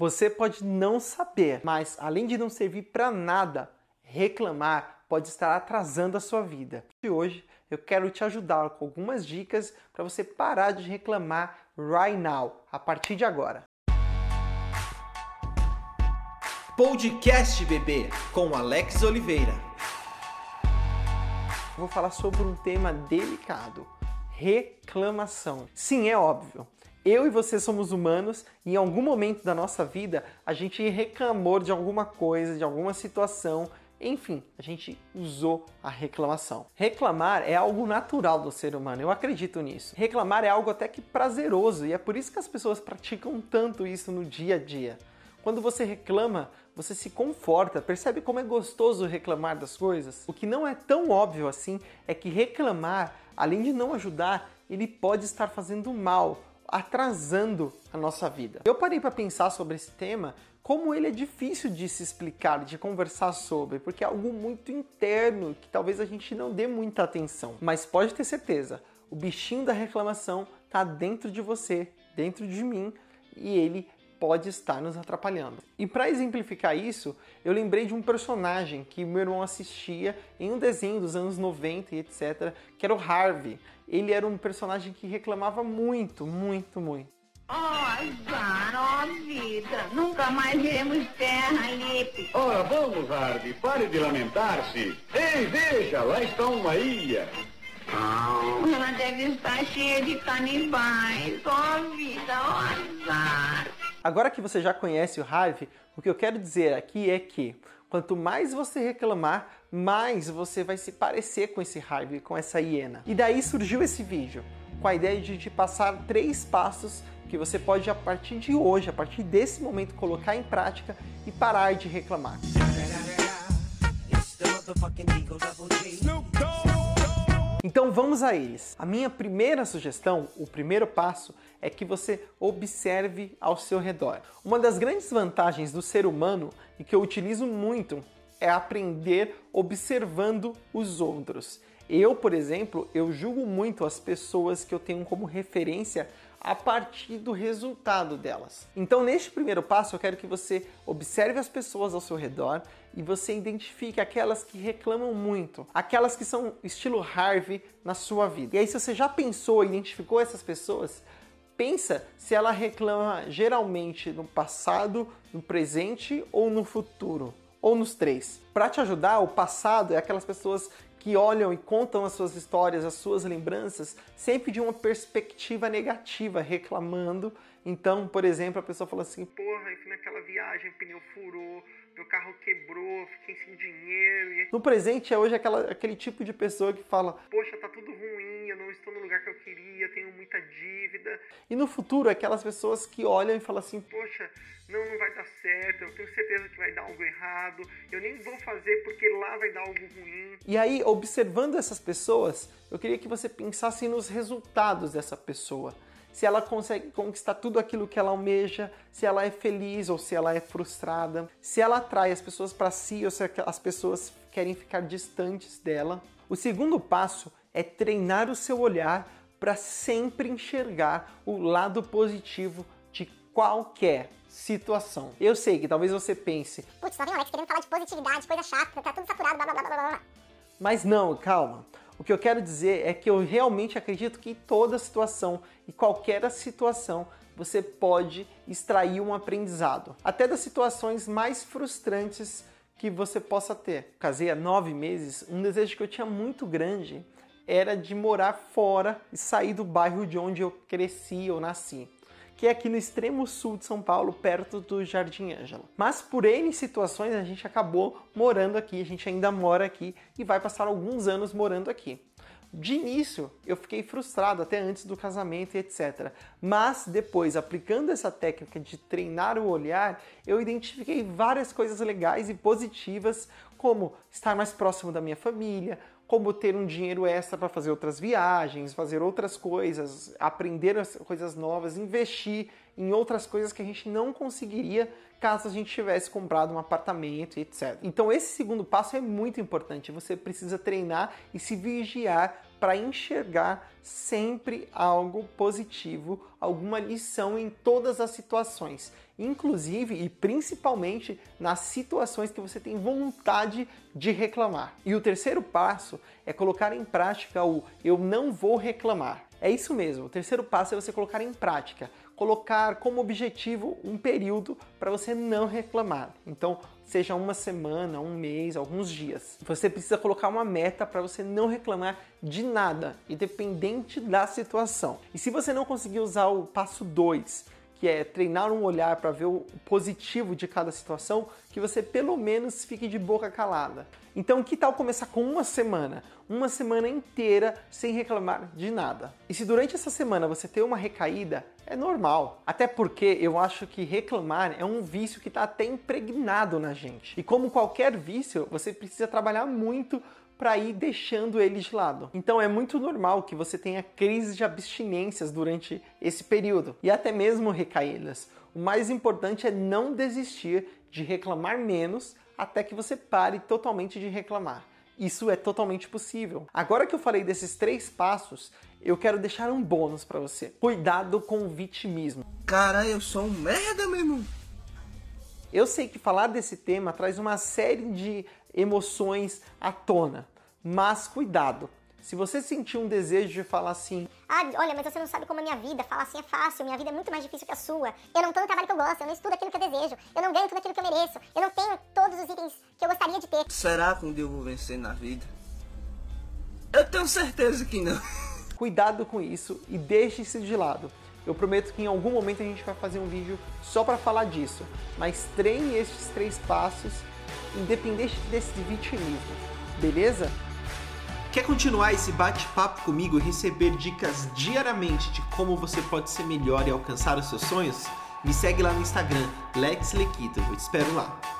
Você pode não saber, mas além de não servir para nada, reclamar pode estar atrasando a sua vida. E hoje eu quero te ajudar com algumas dicas para você parar de reclamar right now, a partir de agora. Podcast Bebê com Alex Oliveira. Vou falar sobre um tema delicado: reclamação. Sim, é óbvio. Eu e você somos humanos e em algum momento da nossa vida a gente reclamou de alguma coisa, de alguma situação, enfim, a gente usou a reclamação. Reclamar é algo natural do ser humano, eu acredito nisso. Reclamar é algo até que prazeroso e é por isso que as pessoas praticam tanto isso no dia a dia. Quando você reclama, você se conforta, percebe como é gostoso reclamar das coisas? O que não é tão óbvio assim é que reclamar, além de não ajudar, ele pode estar fazendo mal atrasando a nossa vida. Eu parei para pensar sobre esse tema, como ele é difícil de se explicar, de conversar sobre, porque é algo muito interno que talvez a gente não dê muita atenção. Mas pode ter certeza, o bichinho da reclamação está dentro de você, dentro de mim, e ele pode estar nos atrapalhando. E para exemplificar isso, eu lembrei de um personagem que meu irmão assistia em um desenho dos anos 90 e etc, que era o Harvey. Ele era um personagem que reclamava muito, muito, muito. Oh, azar, oh vida, nunca mais veremos terra, Lipe. Ora, vamos, Harvey, pare de lamentar-se. Ei, veja, lá está uma ilha. Ela deve estar cheia de canibais. Oh, vida, oh, azar. Agora que você já conhece o Harvey, o que eu quero dizer aqui é que quanto mais você reclamar, mais você vai se parecer com esse Harvey, com essa hiena. E daí surgiu esse vídeo, com a ideia de te passar três passos que você pode a partir de hoje, a partir desse momento, colocar em prática e parar de reclamar. Então vamos a eles. A minha primeira sugestão, o primeiro passo, é que você observe ao seu redor. Uma das grandes vantagens do ser humano e que eu utilizo muito é aprender observando os outros. Eu, por exemplo, eu julgo muito as pessoas que eu tenho como referência a partir do resultado delas. Então, neste primeiro passo, eu quero que você observe as pessoas ao seu redor e você identifique aquelas que reclamam muito, aquelas que são estilo Harvey na sua vida. E aí, se você já pensou, identificou essas pessoas, pensa se ela reclama geralmente no passado, no presente ou no futuro, ou nos três. Para te ajudar, o passado é aquelas pessoas que olham e contam as suas histórias, as suas lembranças, sempre de uma perspectiva negativa, reclamando. Então, por exemplo, a pessoa fala assim: Porra, fui naquela viagem, o pneu furou, meu carro quebrou, fiquei sem dinheiro. E... No presente é hoje aquela, aquele tipo de pessoa que fala: Poxa, tá tudo ruim, eu não estou no lugar que eu queria, tenho muita dívida. E no futuro, aquelas pessoas que olham e falam assim: Poxa, não, não vai dar certo, eu tenho certeza que vai dar algo errado, eu nem vou fazer porque lá vai dar algo ruim. E aí, observando essas pessoas, eu queria que você pensasse nos resultados dessa pessoa. Se ela consegue conquistar tudo aquilo que ela almeja, se ela é feliz ou se ela é frustrada, se ela atrai as pessoas para si ou se as pessoas querem ficar distantes dela. O segundo passo é treinar o seu olhar para sempre enxergar o lado positivo de qualquer situação. Eu sei que talvez você pense, putz, só vem o Alex querendo falar de positividade, coisa chata, tá tudo saturado, blá blá blá blá blá. Mas não, calma. O que eu quero dizer é que eu realmente acredito que toda situação e qualquer situação você pode extrair um aprendizado. Até das situações mais frustrantes que você possa ter. Casei há nove meses, um desejo que eu tinha muito grande era de morar fora e sair do bairro de onde eu cresci ou nasci que é aqui no extremo sul de São Paulo, perto do Jardim Ângela. Mas por N situações a gente acabou morando aqui, a gente ainda mora aqui e vai passar alguns anos morando aqui. De início, eu fiquei frustrado até antes do casamento e etc. Mas depois, aplicando essa técnica de treinar o olhar, eu identifiquei várias coisas legais e positivas, como estar mais próximo da minha família, como ter um dinheiro extra para fazer outras viagens, fazer outras coisas, aprender coisas novas, investir em outras coisas que a gente não conseguiria caso a gente tivesse comprado um apartamento etc. Então esse segundo passo é muito importante. Você precisa treinar e se vigiar para enxergar sempre algo positivo, alguma lição em todas as situações, inclusive e principalmente nas situações que você tem vontade de reclamar. E o terceiro passo é colocar em prática o eu não vou reclamar. É isso mesmo, o terceiro passo é você colocar em prática colocar como objetivo um período para você não reclamar. Então, seja uma semana, um mês, alguns dias. Você precisa colocar uma meta para você não reclamar de nada, independente da situação. E se você não conseguir usar o passo 2, que é treinar um olhar para ver o positivo de cada situação, que você pelo menos fique de boca calada. Então, que tal começar com uma semana? Uma semana inteira sem reclamar de nada. E se durante essa semana você ter uma recaída, é normal. Até porque eu acho que reclamar é um vício que está até impregnado na gente. E como qualquer vício, você precisa trabalhar muito para ir deixando ele de lado. Então é muito normal que você tenha crises de abstinências durante esse período e até mesmo recaídas. O mais importante é não desistir de reclamar menos até que você pare totalmente de reclamar. Isso é totalmente possível. Agora que eu falei desses três passos, eu quero deixar um bônus para você. Cuidado com o vitimismo. Cara, eu sou um merda, meu irmão. Eu sei que falar desse tema traz uma série de emoções à tona, mas cuidado. Se você sentir um desejo de falar assim, Ah, olha, mas você não sabe como é minha vida. Falar assim é fácil, minha vida é muito mais difícil que a sua. Eu não tô no trabalho que eu gosto, eu não estudo aquilo que eu desejo, eu não ganho tudo aquilo que eu mereço, eu não tenho todos os itens que eu gostaria de ter. Será que um dia eu vou vencer na vida? Eu tenho certeza que não. cuidado com isso e deixe isso de lado. Eu prometo que em algum momento a gente vai fazer um vídeo só para falar disso, mas treine estes três passos, independente desse vitimismo, beleza? Quer continuar esse bate-papo comigo e receber dicas diariamente de como você pode ser melhor e alcançar os seus sonhos? Me segue lá no Instagram, Lex Lequito. Eu te espero lá.